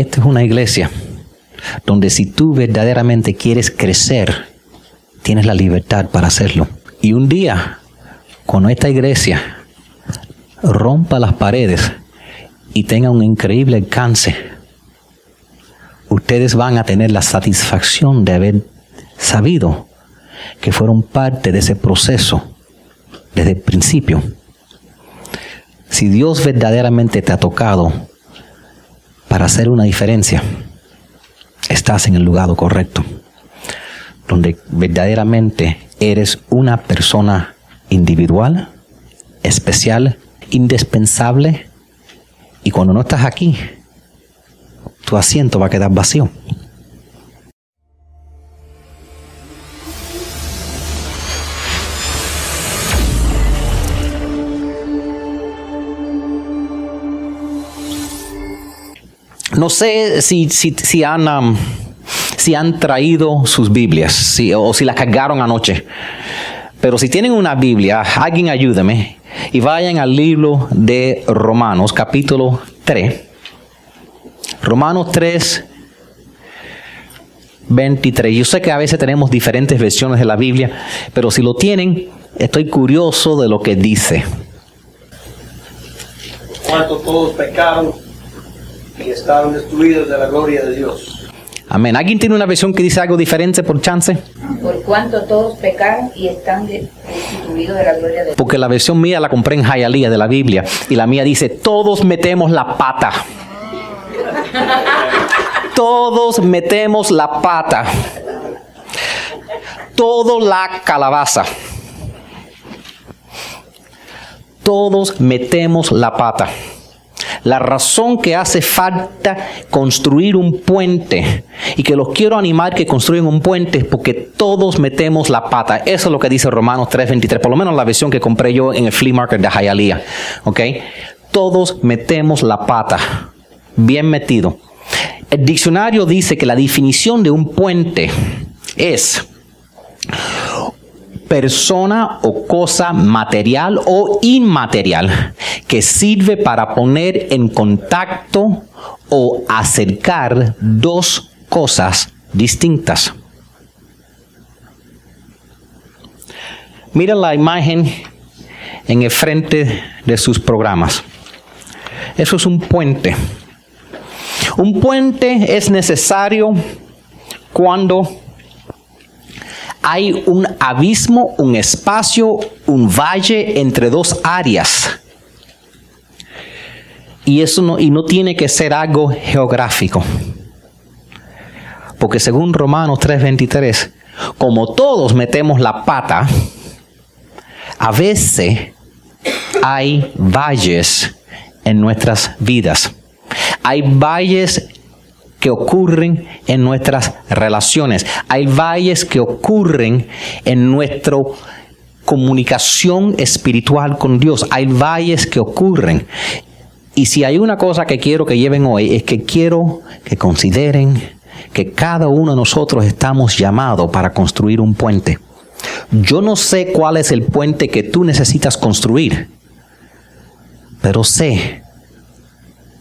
esta es una iglesia donde si tú verdaderamente quieres crecer, tienes la libertad para hacerlo. Y un día, cuando esta iglesia rompa las paredes y tenga un increíble alcance, ustedes van a tener la satisfacción de haber sabido que fueron parte de ese proceso desde el principio. Si Dios verdaderamente te ha tocado para hacer una diferencia, estás en el lugar correcto, donde verdaderamente eres una persona individual, especial, indispensable, y cuando no estás aquí, tu asiento va a quedar vacío. No sé si, si, han, um, si han traído sus Biblias o si las cargaron anoche. Pero si tienen una Biblia, alguien ayúdame y vayan al libro de Romanos, capítulo 3. Romanos 3, 23. Yo sé que a veces tenemos diferentes versiones de la Biblia, pero si lo tienen, estoy curioso de lo que dice. ¿Cuánto todos pecaron y estaban destruidos de la gloria de Dios. Amén. ¿Alguien tiene una versión que dice algo diferente por chance? Por cuanto todos pecaron y están destituidos de la gloria de Dios. Porque la versión mía la compré en Jayalía de la Biblia y la mía dice, todos metemos la pata. todos metemos la pata. Todo la calabaza. Todos metemos la pata. La razón que hace falta construir un puente y que los quiero animar que construyan un puente es porque todos metemos la pata. Eso es lo que dice Romanos 3:23, por lo menos la versión que compré yo en el flea market de Hialeah. ¿Ok? Todos metemos la pata. Bien metido. El diccionario dice que la definición de un puente es persona o cosa material o inmaterial que sirve para poner en contacto o acercar dos cosas distintas. Mira la imagen en el frente de sus programas. Eso es un puente. Un puente es necesario cuando hay un abismo, un espacio, un valle entre dos áreas. Y eso no, y no tiene que ser algo geográfico. Porque según Romanos 3:23, como todos metemos la pata, a veces hay valles en nuestras vidas. Hay valles que ocurren en nuestras relaciones. Hay valles que ocurren en nuestra comunicación espiritual con Dios. Hay valles que ocurren. Y si hay una cosa que quiero que lleven hoy es que quiero que consideren que cada uno de nosotros estamos llamados para construir un puente. Yo no sé cuál es el puente que tú necesitas construir, pero sé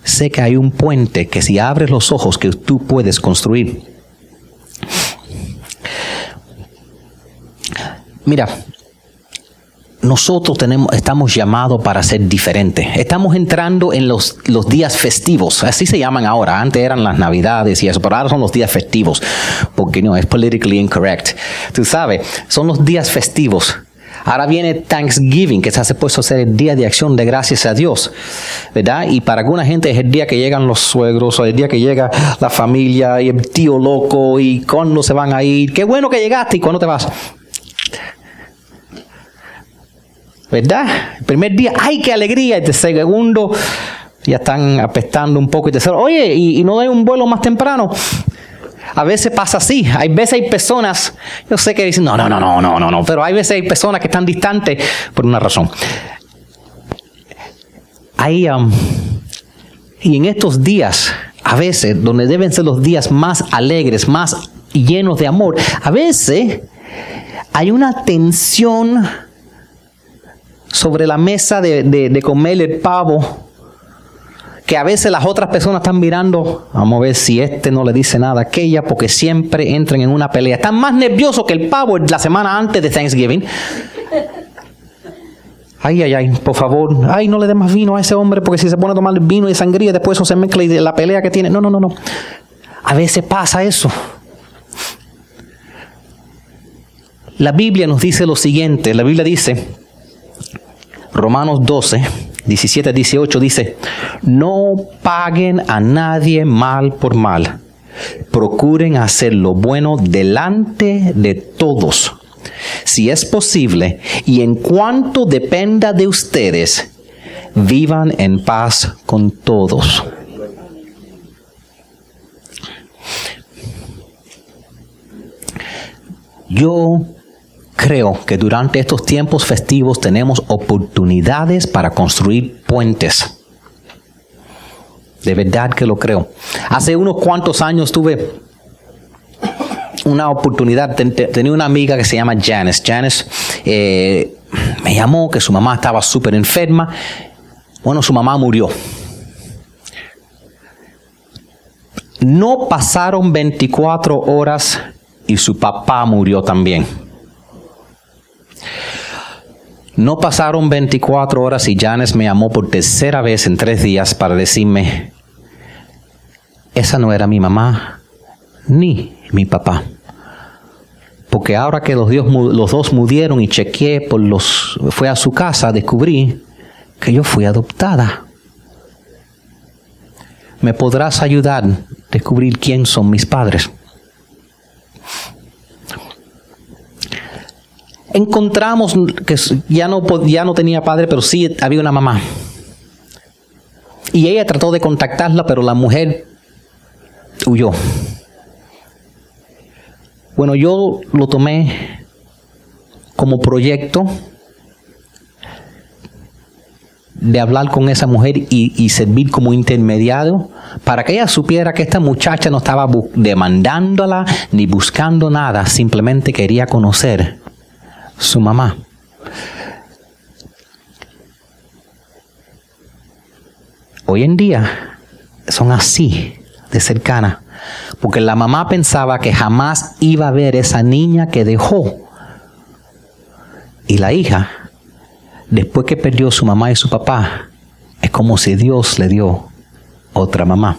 sé que hay un puente que si abres los ojos que tú puedes construir. Mira, nosotros tenemos, estamos llamados para ser diferentes. Estamos entrando en los, los, días festivos, así se llaman ahora. Antes eran las navidades y eso, pero ahora son los días festivos, porque no, es politically incorrect. Tú sabes, son los días festivos. Ahora viene Thanksgiving, que se hace puesto ser el día de acción de gracias a Dios, ¿verdad? Y para alguna gente es el día que llegan los suegros, o el día que llega la familia y el tío loco, y cuándo se van a ir. Qué bueno que llegaste y cuándo te vas. ¿Verdad? El primer día, ¡ay, qué alegría! El segundo, ya están apestando un poco. Y tercero, oye, ¿y, y no hay un vuelo más temprano? A veces pasa así. Hay veces hay personas, yo sé que dicen, no, no, no, no, no, no, no, pero hay veces hay personas que están distantes por una razón. Hay, um, y en estos días, a veces, donde deben ser los días más alegres, más llenos de amor, a veces hay una tensión sobre la mesa de, de comer el pavo que a veces las otras personas están mirando, vamos a ver si este no le dice nada a aquella, porque siempre entran en una pelea. Están más nerviosos que el pavo la semana antes de Thanksgiving. Ay, ay, ay, por favor, ay, no le dé más vino a ese hombre, porque si se pone a tomar vino y sangría, después eso se mezcla y la pelea que tiene. No, no, no, no. A veces pasa eso. La Biblia nos dice lo siguiente, la Biblia dice, Romanos 12, 17 18 dice, no paguen a nadie mal por mal. Procuren hacer lo bueno delante de todos. Si es posible, y en cuanto dependa de ustedes, vivan en paz con todos. Yo creo que durante estos tiempos festivos tenemos oportunidades para construir puentes. De verdad que lo creo. Hace unos cuantos años tuve una oportunidad, tenía una amiga que se llama Janice. Janice eh, me llamó que su mamá estaba súper enferma. Bueno, su mamá murió. No pasaron 24 horas y su papá murió también. No pasaron 24 horas y Janes me llamó por tercera vez en tres días para decirme, esa no era mi mamá ni mi papá. Porque ahora que los, dos murieron y chequeé por los, fue a su casa, descubrí que yo fui adoptada. ¿Me podrás ayudar a descubrir quién son mis padres? Encontramos que ya no, ya no tenía padre, pero sí había una mamá. Y ella trató de contactarla, pero la mujer huyó. Bueno, yo lo tomé como proyecto de hablar con esa mujer y, y, servir como intermediario para que ella supiera que esta muchacha no estaba demandándola ni buscando nada, simplemente quería conocer su mamá. Hoy en día son así de cercana, porque la mamá pensaba que jamás iba a ver esa niña que dejó. Y la hija, después que perdió su mamá y su papá, es como si Dios le dio otra mamá.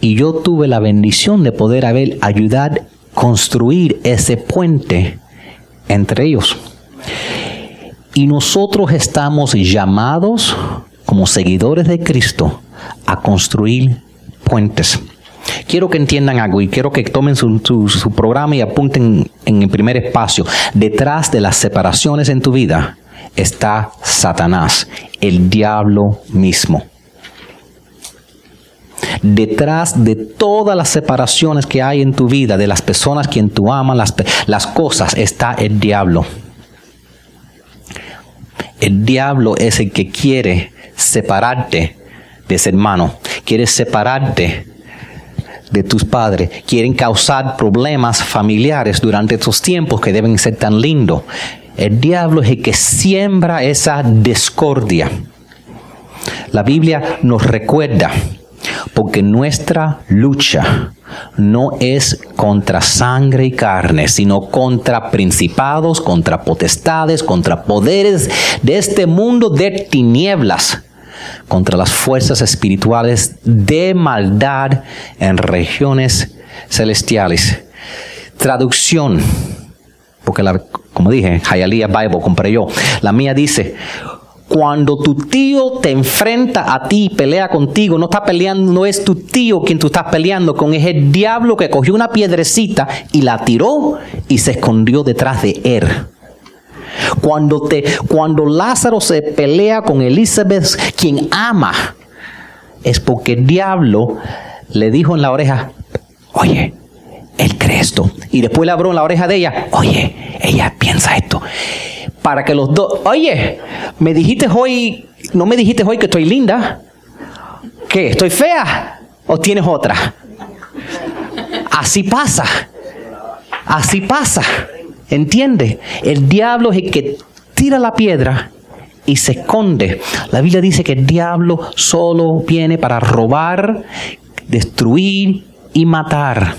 Y yo tuve la bendición de poder haber ayudar construir ese puente entre ellos. Y nosotros estamos llamados como seguidores de Cristo a construir puentes. Quiero que entiendan algo y quiero que tomen su, su, programa y apunten en el primer espacio. Detrás de las separaciones en tu vida está Satanás, el diablo mismo detrás de todas las separaciones que hay en tu vida, de las personas quien tú amas, las, las cosas, está el diablo. El diablo es el que quiere separarte de ese hermano, quiere separarte de tus padres, quieren causar problemas familiares durante estos tiempos que deben ser tan lindos. El diablo es el que siembra esa discordia. La Biblia nos recuerda porque nuestra lucha no es contra sangre y carne, sino contra principados, contra potestades, contra poderes de este mundo de tinieblas, contra las fuerzas espirituales de maldad en regiones celestiales. Traducción, porque la, como dije, Hialeah Bible compré yo. La mía dice, cuando tu tío te enfrenta a ti pelea contigo, no está peleando, no es tu tío quien tú estás peleando con, es el diablo que cogió una piedrecita y la tiró y se escondió detrás de él. Cuando, te, cuando Lázaro se pelea con Elizabeth, quien ama, es porque el diablo le dijo en la oreja, oye, él cree esto. Y después le abrió en la oreja de ella, oye, ella piensa esto para que los dos, oye, me dijiste hoy, no me dijiste hoy que estoy linda. ¿Qué? ¿Estoy fea? ¿O tienes otra? Así pasa. Así pasa. ¿Entiende? El diablo es el que tira la piedra y se esconde. La Biblia dice que el diablo solo viene para robar, destruir y matar.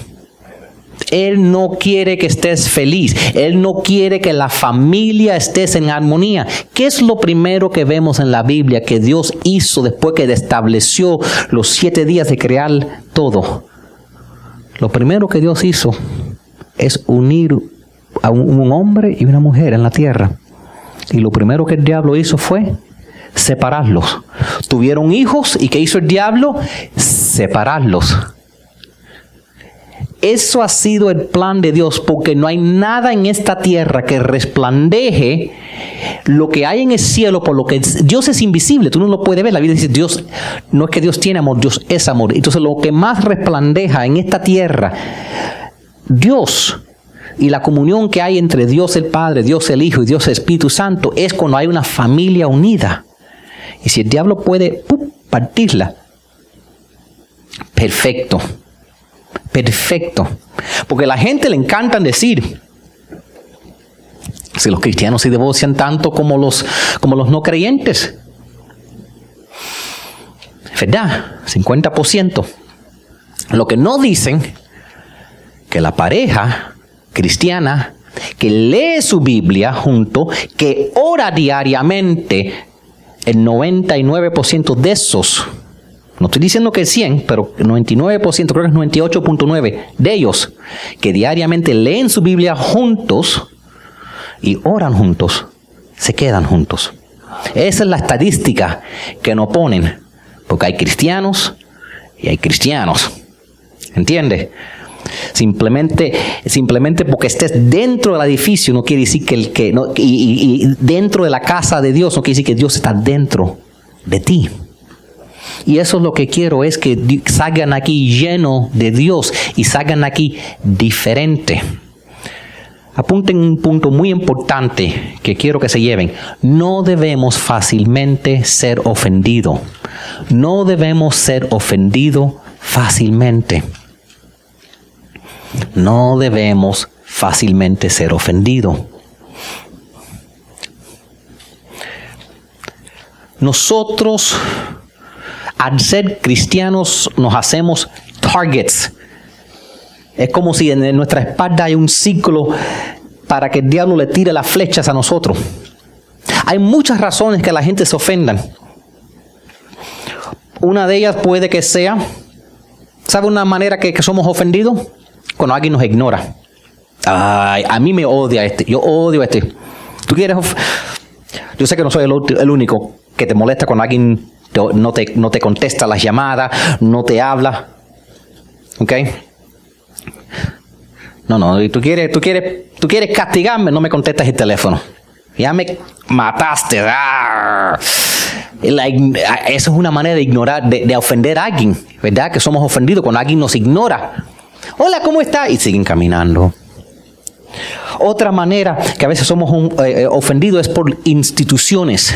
Él no quiere que estés feliz. Él no quiere que la familia estés en armonía. ¿Qué es lo primero que vemos en la Biblia que Dios hizo después que estableció los siete días de crear todo? Lo primero que Dios hizo es unir a un, hombre y una mujer en la tierra. Y lo primero que el diablo hizo fue separarlos. Tuvieron hijos y ¿qué hizo el diablo? Separarlos. Eso ha sido el plan de Dios, porque no hay nada en esta tierra que resplandeje lo que hay en el cielo, por lo que Dios es invisible, tú no lo puedes ver. La Biblia dice, Dios, no es que Dios tiene amor, Dios es amor. Entonces lo que más resplandeja en esta tierra, Dios y la comunión que hay entre Dios el Padre, Dios el Hijo y Dios el Espíritu Santo es cuando hay una familia unida. Y si el diablo puede partirla, perfecto, perfecto. Porque a la gente le encanta decir, si los cristianos se divorcian tanto como los, como los no creyentes. ¿Verdad? 50%. Lo que no dicen, que la pareja cristiana que lee su Biblia junto, que ora diariamente, el 99% de esos, no estoy diciendo que 100, pero el 99%, creo que es 98.9 de ellos, que diariamente leen su Biblia juntos y oran juntos, se quedan juntos. Esa es la estadística que nos ponen, porque hay cristianos y hay cristianos. ¿Entiende? Simplemente, simplemente porque estés dentro del edificio no quiere decir que el que no, y, dentro de la casa de Dios no quiere decir que Dios está dentro de ti. Y eso es lo que quiero, es que salgan aquí lleno de Dios y salgan aquí diferente. Apunten un punto muy importante que quiero que se lleven. No debemos fácilmente ser ofendido. No debemos ser ofendido fácilmente. No debemos fácilmente ser ofendidos. Nosotros, al ser cristianos, nos hacemos targets. Es como si en nuestra espalda hay un ciclo para que el diablo le tire las flechas a nosotros. Hay muchas razones que la gente se ofendan. Una de ellas puede que sea, ¿sabe una manera que, somos ofendidos? cuando alguien nos ignora. Ay, a mí me odia este, yo odio a este. Tú quieres. Yo sé que no soy el, único que te molesta cuando alguien no, te, no te contesta las llamadas, no te habla. ¿Ok? No, no, tú quieres, tú quieres, tú quieres castigarme, no me contestas el teléfono. Ya me mataste. Eso es una manera de ignorar, de, de ofender a alguien, ¿verdad? Que somos ofendidos cuando alguien nos ignora hola, ¿cómo está? Y siguen caminando. Otra manera que a veces somos eh, eh, ofendidos es por instituciones.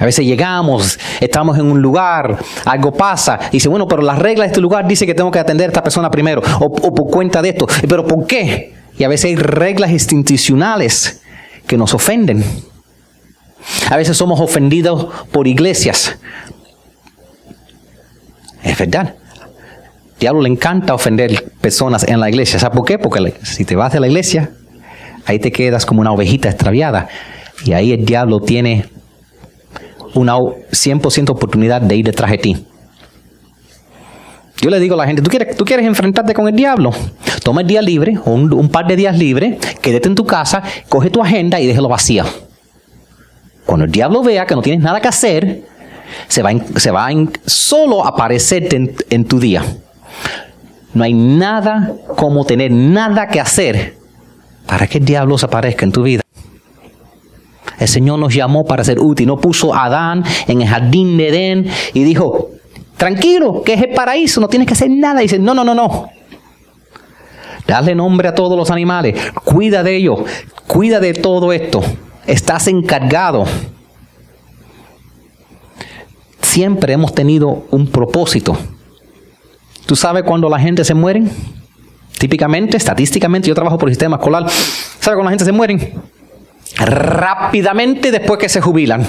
A veces llegamos, estamos en un lugar, algo pasa, y dice, bueno, pero las reglas de este lugar dice que tengo que atender a esta persona primero, o, por cuenta de esto. ¿Pero por qué? Y a veces hay reglas institucionales que nos ofenden. A veces somos ofendidos por iglesias. Es verdad diablo le encanta ofender personas en la iglesia. ¿Sabes por qué? Porque si te vas de la iglesia, ahí te quedas como una ovejita extraviada. Y ahí el diablo tiene una 100% oportunidad de ir detrás de ti. Yo le digo a la gente, ¿tú quieres, tú quieres enfrentarte con el diablo? Toma el día libre, un, par de días libre, quédate en tu casa, coge tu agenda y déjalo vacía. Cuando el diablo vea que no tienes nada que hacer, se va, se va a solo aparecerte en tu día. No hay nada como tener nada que hacer para que el diablo se aparezca en tu vida. El Señor nos llamó para ser útil. No puso a Adán en el jardín de Edén y dijo, tranquilo, que es el paraíso, no tienes que hacer nada. Y dice, no, no, no, no. Dale nombre a todos los animales. Cuida de ellos. Cuida de todo esto. Estás encargado. Siempre hemos tenido un propósito. ¿Tú sabes cuando la gente se muere? Típicamente, estadísticamente, yo trabajo por el sistema escolar. ¿Sabes cuando la gente se muere? Rápidamente después que se jubilan.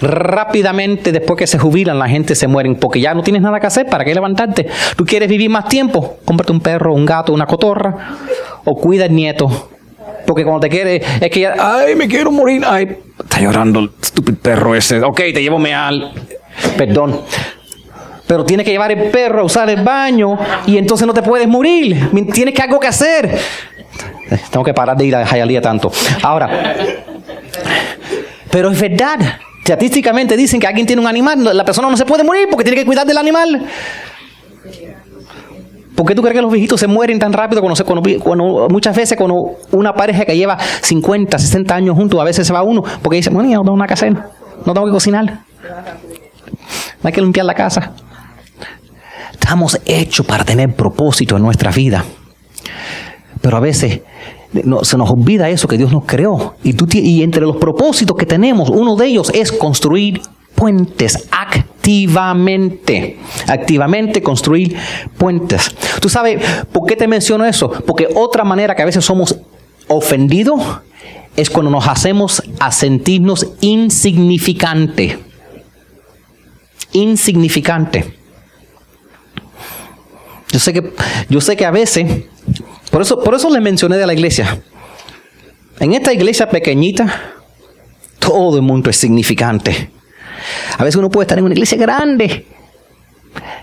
Rápidamente después que se jubilan la gente se mueren porque ya no tienes nada que hacer, ¿para qué levantarte? Tú quieres vivir más tiempo, cómprate un perro, un gato, una cotorra o cuida el nieto. Porque cuando te quieres, es que ya, ay, me quiero morir, ay, está llorando el estúpido perro ese. Ok, te llevo al, perdón. Pero tienes que llevar el perro a usar el baño y entonces no te puedes morir. Tienes que algo que hacer. Tengo que parar de ir a Jayalía tanto. Ahora, pero es verdad. Estadísticamente dicen que alguien tiene un animal, la persona no se puede morir porque tiene que cuidar del animal. ¿Por qué tú crees que los viejitos se mueren tan rápido cuando, muchas veces cuando una pareja que lleva 50, 60 años juntos, a veces se va uno porque dice, bueno, ya no tengo nada que hacer, no tengo que cocinar, no hay que limpiar la casa. Estamos hechos para tener propósito en nuestra vida. Pero a veces se nos olvida eso que Dios nos creó. Y, tú, y entre los propósitos que tenemos, uno de ellos es construir puentes activamente. Activamente construir puentes. ¿Tú sabes por qué te menciono eso? Porque otra manera que a veces somos ofendidos es cuando nos hacemos a sentirnos insignificante. Insignificante. Yo sé que, yo sé que a veces por eso, por eso les mencioné de la iglesia. En esta iglesia pequeñita, todo el mundo es significante. A veces uno puede estar en una iglesia grande.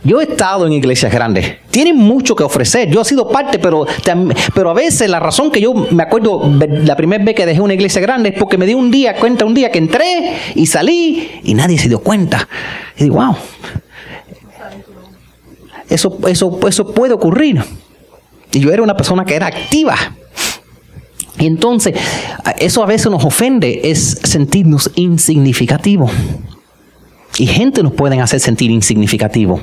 Yo he estado en iglesias grandes. Tienen mucho que ofrecer. Yo he sido parte, pero, pero a veces la razón que yo me acuerdo la primera vez que dejé una iglesia grande es porque me di un día cuenta, un día que entré y salí y nadie se dio cuenta. Y digo, wow. Eso, eso, eso puede ocurrir. Y yo era una persona que era activa. Y entonces, eso a veces nos ofende, es sentirnos insignificativos. Y gente nos pueden hacer sentir insignificativo.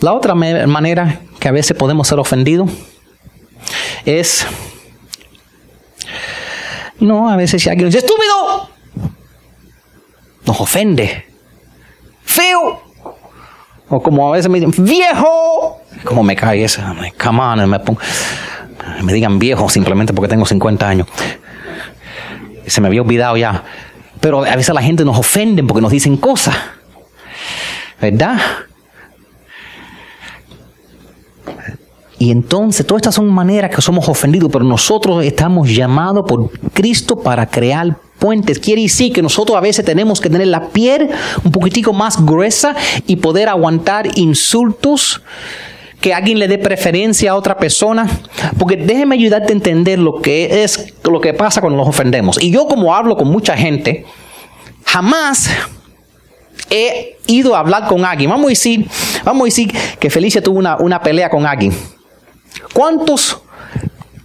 La otra manera que a veces podemos ser ofendidos es, no, a veces si alguien dice, estúpido, nos ofende, feo, o como a veces me dicen, viejo. Como me cae eso, come on, me, me digan viejo simplemente porque tengo 50 años. Se me había olvidado ya. Pero a veces la gente nos ofende porque nos dicen cosas. ¿Verdad? Y entonces, todas estas son maneras que somos ofendidos, pero nosotros estamos llamados por Cristo para crear puentes. Quiere decir que nosotros a veces tenemos que tener la piel un poquitico más gruesa y poder aguantar insultos, que alguien le dé preferencia a otra persona. Porque déjeme ayudarte a entender lo que es lo que pasa cuando nos ofendemos. Y yo como hablo con mucha gente, jamás he ido a hablar con alguien. Vamos a decir, vamos a decir que Felicia tuvo una, una pelea con alguien. ¿Cuántos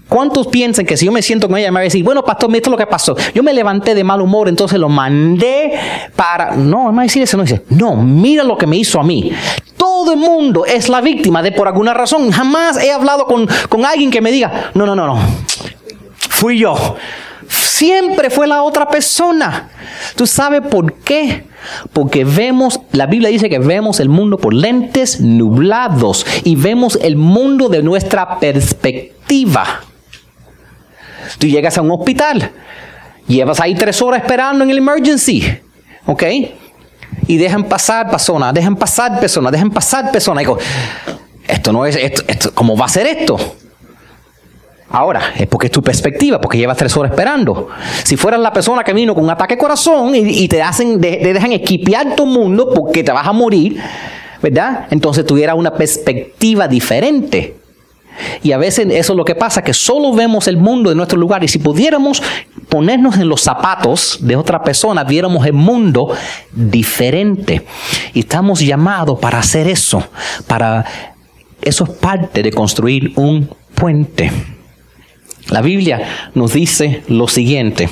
¿Cuántos piensan que si yo me siento con ella me va a decir, bueno, pastor, esto es lo que pasó? Yo me levanté de mal humor, entonces lo mandé para... No, me va a decir eso, no dice, no, mira lo que me hizo a mí. Todo el mundo es la víctima de por alguna razón. Jamás he hablado con, con alguien que me diga, no, no, no, no, fui yo. Siempre fue la otra persona. ¿Tú sabes por qué? Porque vemos, la Biblia dice que vemos el mundo por lentes nublados y vemos el mundo de nuestra perspectiva. Tú llegas a un hospital, llevas ahí tres horas esperando en el emergency, ¿ok? Y dejan pasar personas, dejan pasar personas, dejan pasar personas. Esto no es, esto, ¿cómo va a ser esto? Ahora, es porque es tu perspectiva, porque llevas tres horas esperando. Si fueras la persona que vino con un ataque de corazón y, te, hacen, te, dejan equipear tu mundo porque te vas a morir, ¿verdad? Entonces tuviera una perspectiva diferente. Y a veces eso es lo que pasa, que solo vemos el mundo de nuestro lugar y si pudiéramos ponernos en los zapatos de otra persona, viéramos el mundo diferente. Y estamos llamados para hacer eso, para eso es parte de construir un puente. La Biblia nos dice lo siguiente.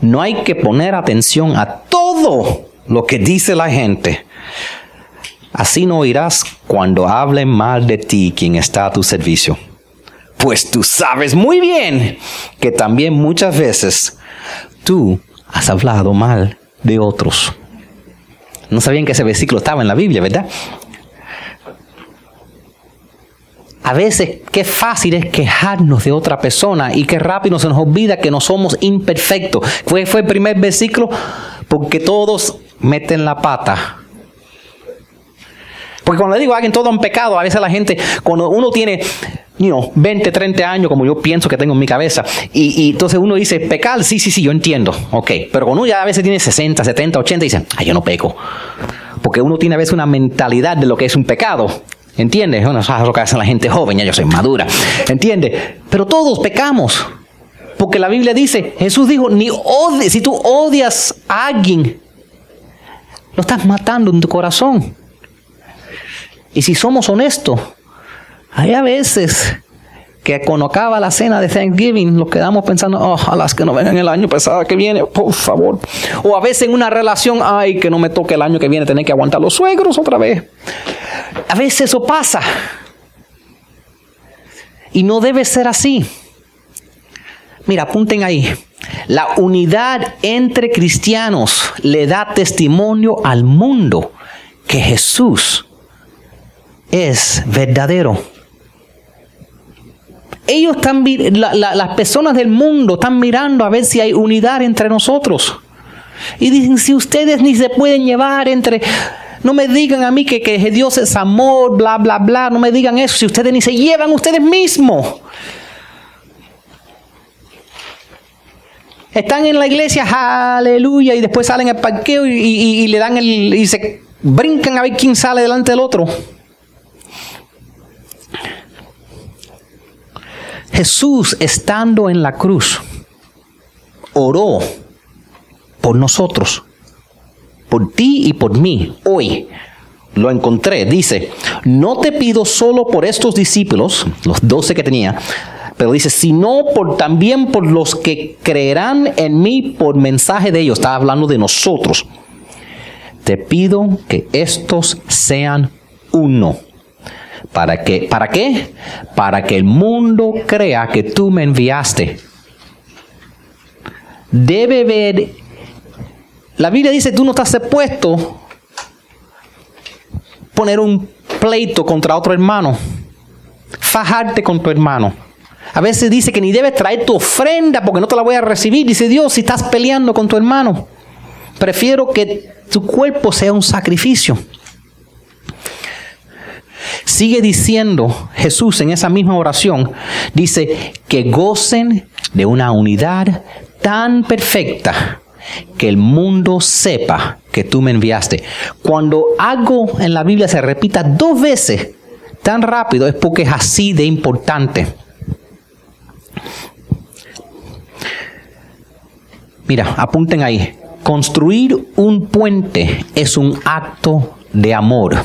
No hay que poner atención a todo lo que dice la gente. Así no oirás cuando hablen mal de ti quien está a tu servicio. Pues tú sabes muy bien que también muchas veces tú has hablado mal de otros. No sabían que ese versículo estaba en la Biblia, ¿verdad? A veces qué fácil es quejarnos de otra persona y qué rápido se nos olvida que no somos imperfectos. Fue, fue el primer versículo porque todos meten la pata. Porque cuando le digo a alguien todo un pecado, a veces la gente, cuando uno tiene you know, 20, 30 años, como yo pienso que tengo en mi cabeza, y, entonces uno dice, pecar, sí, sí, sí, yo entiendo, ok, pero cuando uno ya a veces tiene 60, 70, 80, dice, ay, yo no peco. Porque uno tiene a veces una mentalidad de lo que es un pecado. ¿Entiendes? Bueno, eso es lo que hace la gente joven, ya yo soy madura. ¿Entiendes? Pero todos pecamos. Porque la Biblia dice, Jesús dijo, ni si tú odias a alguien, lo estás matando en tu corazón. Y si somos honestos, hay a veces que cuando acaba la cena de Thanksgiving, nos quedamos pensando, oh, las que no vengan el año pasado que viene, por favor. O a veces en una relación, ay, que no me toque el año que viene, tener que aguantar los suegros otra vez. A veces eso pasa. Y no debe ser así. Mira, apunten ahí. La unidad entre cristianos le da testimonio al mundo que Jesús es verdadero. Ellos están, las personas del mundo están mirando a ver si hay unidad entre nosotros. Y dicen, si ustedes ni se pueden llevar entre... No me digan a mí que, que Dios es amor, bla, bla, bla. No me digan eso si ustedes ni se llevan ustedes mismos. Están en la iglesia, aleluya, y después salen al parqueo y, y le dan el... y se brincan a ver quién sale delante del otro. Jesús, estando en la cruz, oró por nosotros, por ti y por mí. Hoy lo encontré. Dice, no te pido solo por estos discípulos, los doce que tenía, pero dice, sino por, también por los que creerán en mí por mensaje de ellos. Está hablando de nosotros. Te pido que estos sean uno ¿Para qué? ¿Para qué? Para que el mundo crea que tú me enviaste. Debe ver. La Biblia dice, tú no estás expuesto poner un pleito contra otro hermano. Fajarte con tu hermano. A veces dice que ni debes traer tu ofrenda porque no te la voy a recibir. Dice Dios, si estás peleando con tu hermano, prefiero que tu cuerpo sea un sacrificio. Sigue diciendo Jesús en esa misma oración, dice que gocen de una unidad tan perfecta que el mundo sepa que tú me enviaste. Cuando algo en la Biblia se repita dos veces tan rápido es porque es así de importante. Mira, apunten ahí. Construir un puente es un acto de amor.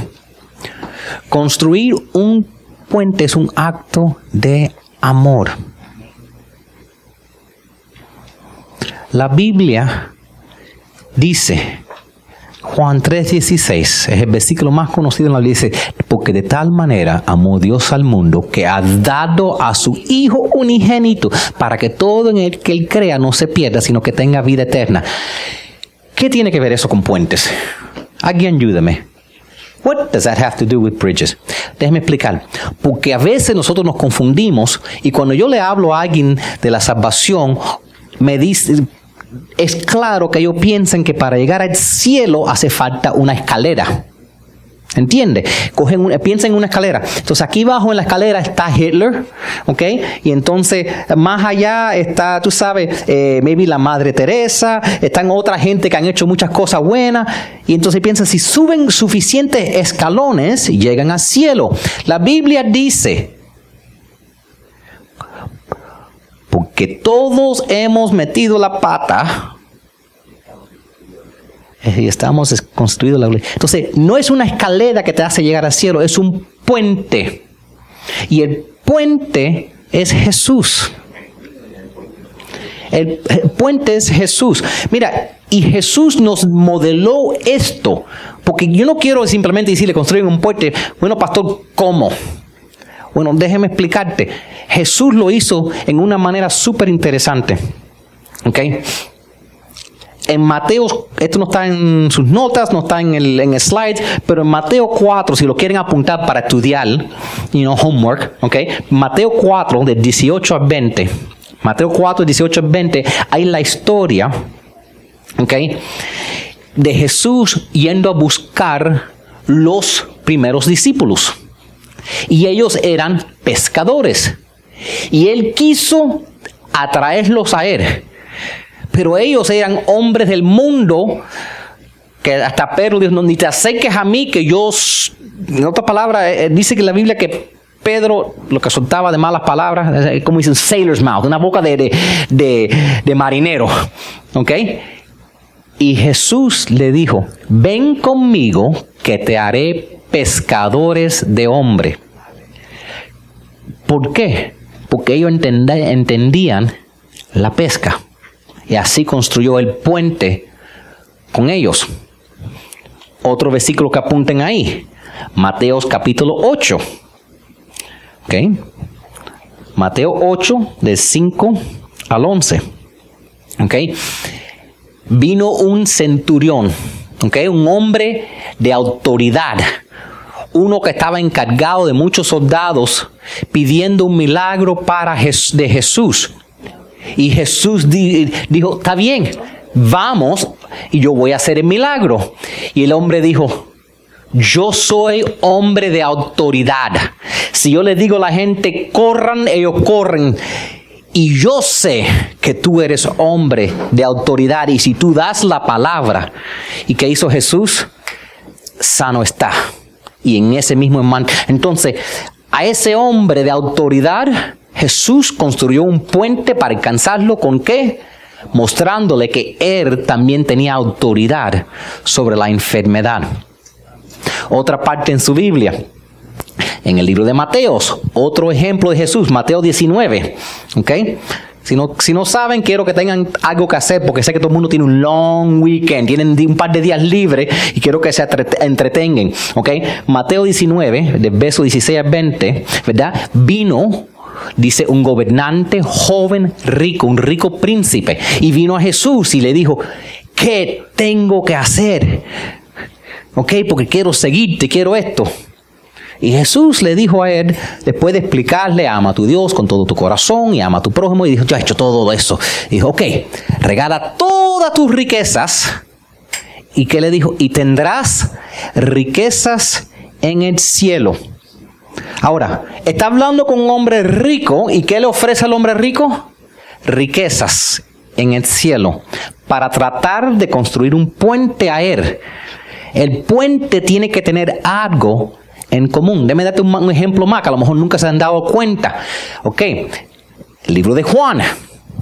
Construir un puente es un acto de amor. La Biblia dice, Juan 3:16, es el versículo más conocido en la Biblia, dice, porque de tal manera amó Dios al mundo que ha dado a su Hijo unigénito para que todo en el que él crea no se pierda, sino que tenga vida eterna. ¿Qué tiene que ver eso con puentes? Alguien ayúdame. What does that have to do with bridges? Déjeme explicar. Porque a veces nosotros nos confundimos y cuando yo le hablo a alguien de la salvación, me dice, es claro que ellos piensan que para llegar al cielo hace falta una escalera. ¿Entiende? Cogen piensa en una escalera. Entonces aquí abajo en la escalera está Hitler, ¿ok? Y entonces más allá está, tú sabes, eh, maybe la Madre Teresa, están otra gente que han hecho muchas cosas buenas. Y entonces piensa, si suben suficientes escalones, llegan al cielo. La Biblia dice, porque todos hemos metido la pata estamos construidos la Entonces, no es una escalera que te hace llegar al cielo, es un puente. Y el puente es Jesús. El, puente es Jesús. Mira, y Jesús nos modeló esto. Porque yo no quiero simplemente decirle construir un puente. Bueno, pastor, ¿cómo? Bueno, déjeme explicarte. Jesús lo hizo en una manera súper interesante. ¿Ok? En Mateo, esto no está en sus notas, no está en el, en slide, pero en Mateo 4, si lo quieren apuntar para estudiar, you know, homework, ok, Mateo 4, de 18 a 20, Mateo 4, 18 a 20, hay la historia, ok, de Jesús yendo a buscar los primeros discípulos. Y ellos eran pescadores. Y él quiso atraerlos a él. Pero ellos eran hombres del mundo que hasta Pedro dijo, no, ni te acerques a mí, que yo, en otras palabras, eh, dice que la Biblia que Pedro lo que soltaba de malas palabras, eh, como dicen sailor's mouth, una boca de, de, de marinero, ¿ok? Y Jesús le dijo, ven conmigo que te haré pescadores de hombre. ¿Por qué? Porque ellos entendían la pesca. Y así construyó el puente con ellos. Otro versículo que apunten ahí. Mateos capítulo 8. ¿Ok? Mateo 8, de 5 al 11. ¿Ok? Vino un centurión. ¿Ok? Un hombre de autoridad. Uno que estaba encargado de muchos soldados pidiendo un milagro para de Jesús. Y Jesús dijo, está bien, vamos y yo voy a hacer el milagro. Y el hombre dijo, yo soy hombre de autoridad. Si yo le digo a la gente, corran, ellos corren. Y yo sé que tú eres hombre de autoridad. Y si tú das la palabra, ¿y qué hizo Jesús? Sano está. Y en ese mismo hermano. Entonces, a ese hombre de autoridad, Jesús construyó un puente para alcanzarlo con qué? Mostrándole que él también tenía autoridad sobre la enfermedad. Otra parte en su Biblia, en el libro de Mateos, otro ejemplo de Jesús, Mateo 19. ¿Ok? Si no, si no saben, quiero que tengan algo que hacer porque sé que todo el mundo tiene un long weekend, tienen un par de días libres y quiero que se entretengan. ¿Ok? Mateo 19, de verso 16 a 20, ¿verdad? Vino dice un gobernante joven rico, un rico príncipe, y vino a Jesús y le dijo, ¿qué tengo que hacer? Ok, porque quiero seguirte, quiero esto. Y Jesús le dijo a él, después de explicarle, ama a tu Dios con todo tu corazón y ama a tu prójimo, y dijo, yo he hecho todo eso. dijo, ok, regala todas tus riquezas. ¿Y qué le dijo? Y tendrás riquezas en el cielo Ahora, está hablando con un hombre rico y ¿qué le ofrece al hombre rico? Riquezas en el cielo para tratar de construir un puente a él. El puente tiene que tener algo en común. Déme darte un, ejemplo más que a lo mejor nunca se han dado cuenta. Ok, el libro de Juan.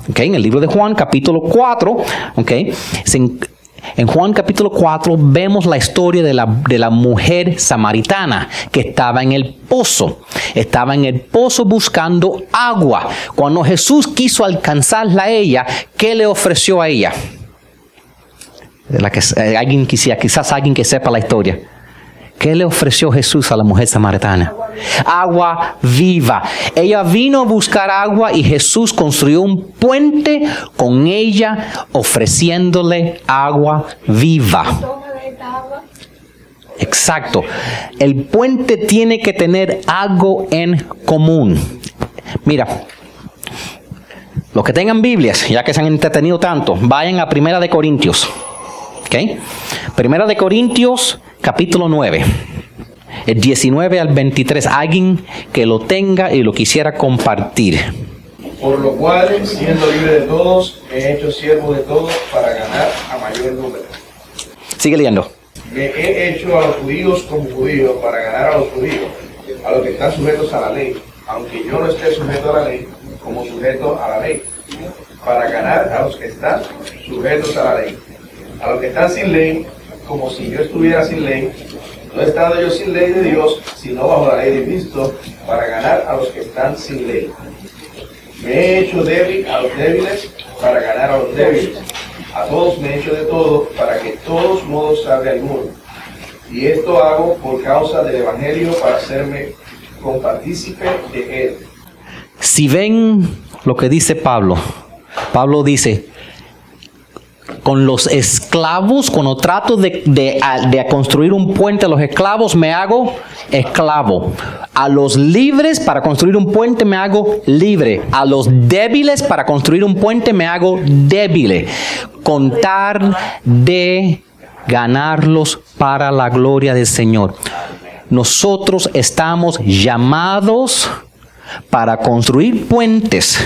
Okay, en el libro de Juan, capítulo 4, okay, se, en Juan capítulo 4 vemos la historia de la, de la, mujer samaritana que estaba en el pozo. Estaba en el pozo buscando agua. Cuando Jesús quiso alcanzarla a ella, ¿qué le ofreció a ella? La que, eh, alguien quisiera, quizás alguien que sepa la historia. ¿Qué le ofreció Jesús a la mujer samaritana? Agua viva. Ella vino a buscar agua y Jesús construyó un puente con ella ofreciéndole agua viva. Exacto. El puente tiene que tener algo en común. Mira, los que tengan Biblias, ya que se han entretenido tanto, vayan a Primera de Corintios. ¿Ok? Primera de Corintios capítulo 9, el 19 al 23. Alguien que lo tenga y lo quisiera compartir. Por lo cual, siendo libre de todos, he hecho siervo de todos para ganar a mayor número. Sigue leyendo. Me he hecho a los judíos como judíos para ganar a los judíos, a los que están sujetos a la ley, aunque yo no esté sujeto a la ley, como sujeto a la ley, para ganar a los que están sujetos a la ley. A los que están sin ley, como si yo estuviera sin ley, no he estado yo sin ley de Dios, sino bajo la ley de Cristo, para ganar a los que están sin ley. Me he hecho débil a los débiles para ganar a los débiles. A todos me he hecho de todo para que todos modos salga el mundo. Y esto hago por causa del Evangelio para hacerme compartícipe de él. Si ven lo que dice Pablo, Pablo dice, Con los esclavos, cuando trato de, de- construir un puente a los esclavos, me hago esclavo. A los libres, para construir un puente, me hago libre. A los débiles, para construir un puente, me hago débil. Contar de ganarlos para la gloria del Señor. Nosotros estamos llamados para construir puentes.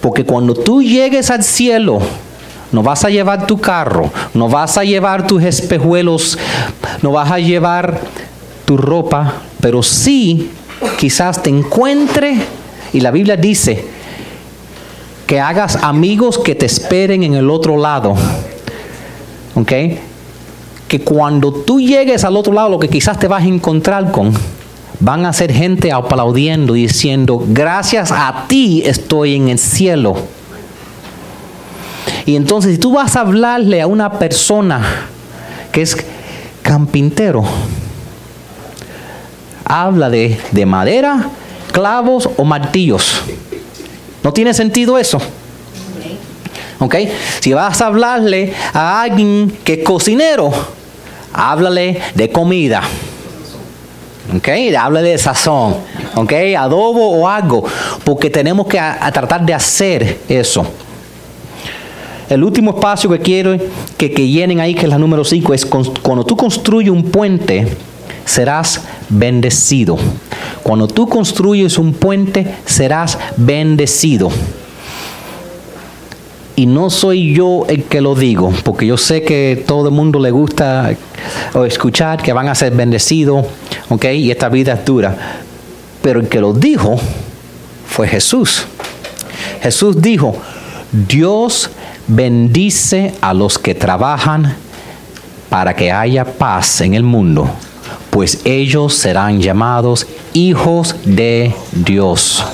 Porque cuando tú llegues al cielo, no vas a llevar tu carro, no vas a llevar tus espejuelos, no vas a llevar tu ropa, pero sí quizás te encuentre, y la Biblia dice, que hagas amigos que te esperen en el otro lado. ¿Ok? Que cuando tú llegues al otro lado, lo que quizás te vas a encontrar con, van a ser gente aplaudiendo y diciendo, gracias a ti estoy en el cielo. Y entonces si tú vas a hablarle a una persona que es campintero, habla de, de madera, clavos o martillos. ¿No tiene sentido eso? ¿Ok? Si vas a hablarle a alguien que es cocinero, háblale de comida. ¿Ok? Háblale de sazón. ¿Ok? Adobo o algo. Porque tenemos que a- tratar de hacer eso. El último espacio que quiero que, que llenen ahí, que es la número 5, es cuando tú construyes un puente, serás bendecido. Cuando tú construyes un puente, serás bendecido. Y no soy yo el que lo digo, porque yo sé que todo el mundo le gusta o escuchar que van a ser bendecidos, ¿ok? Y esta vida es dura. Pero el que lo dijo fue Jesús. Jesús dijo, Dios bendice a los que trabajan para que haya paz en el mundo, pues ellos serán llamados hijos de Dios.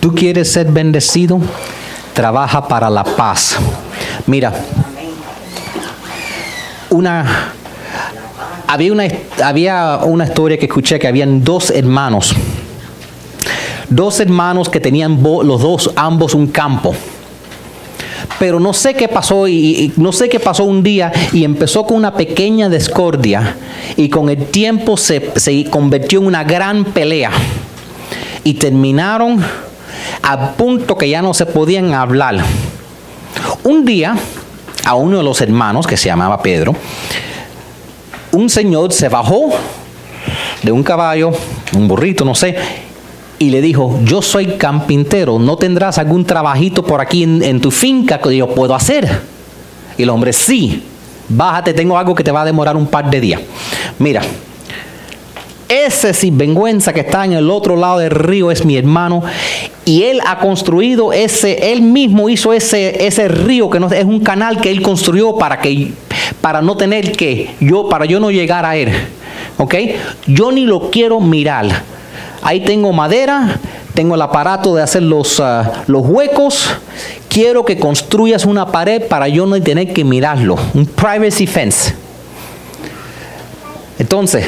¿Tú quieres ser bendecido? Trabaja para la paz. Mira, una había una había una historia que escuché que habían dos hermanos. Dos hermanos que tenían los dos ambos un campo. Pero no sé qué pasó y no sé qué pasó un día y empezó con una pequeña discordia y con el tiempo se, se convirtió en una gran pelea y terminaron a punto que ya no se podían hablar. Un día a uno de los hermanos que se llamaba Pedro, un señor se bajó de un caballo, un burrito, no sé, y le dijo, yo soy campintero, ¿no tendrás algún trabajito por aquí en, tu finca que yo puedo hacer? Y el hombre, sí, bájate, tengo algo que te va a demorar un par de días. Mira, ese sinvergüenza que está en el otro lado del río es mi hermano y él ha construido ese, él mismo hizo ese, ese río que no, es un canal que él construyó para que, para no tener que, yo, para yo no llegar a él, ¿ok? Yo ni lo quiero mirar. Ahí tengo madera, tengo el aparato de hacer los, ah, los huecos. Quiero que construyas una pared para yo no tener que mirarlo, un privacy fence. Entonces,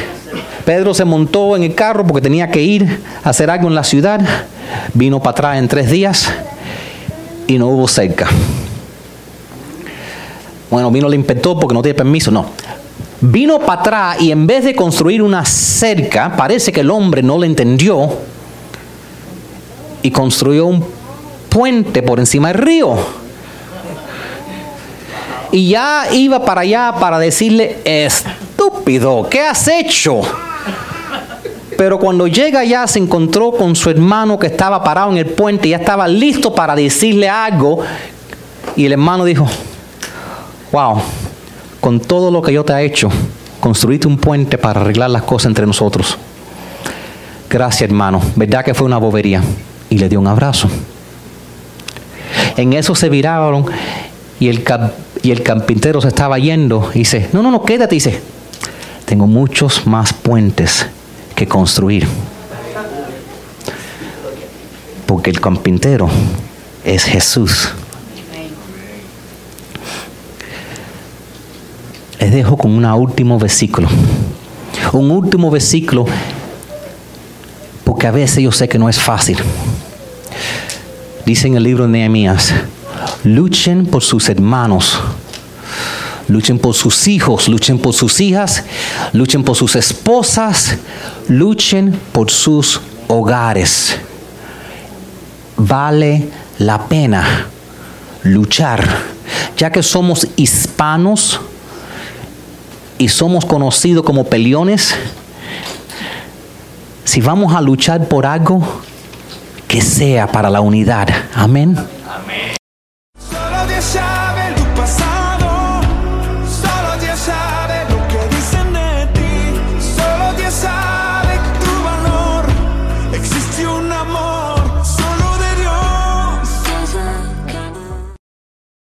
Pedro se montó en el carro porque tenía que ir a hacer algo en la ciudad. Vino para atrás en tres días y no hubo cerca. Bueno, vino el inspector porque no tiene permiso. No. Vino para atrás y en vez de construir una cerca, parece que el hombre no le entendió y construyó un puente por encima del río. Y ya iba para allá para decirle, estúpido, ¿qué has hecho? Pero cuando llega allá se encontró con su hermano que estaba parado en el puente y ya estaba listo para decirle algo. Y el hermano dijo, wow, con todo lo que yo te he hecho, construiste un puente para arreglar las cosas entre nosotros. Gracias hermano, verdad que fue una bobería. Y le dio un abrazo. En eso se viraron y el, y el carpintero se estaba yendo. Y dice, no, no, no, quédate. Dice, tengo muchos más puentes que construir. Porque el carpintero es Jesús. Dejo con un último versículo. Un último versículo porque a veces yo sé que no es fácil. Dice en el libro de Nehemías, luchen por sus hermanos, luchen por sus hijos, luchen por sus hijas, luchen por sus esposas, luchen por sus hogares. Vale la pena luchar, ya que somos hispanos y somos conocidos como peleones. Si vamos a luchar por algo, que sea para la unidad. Amén.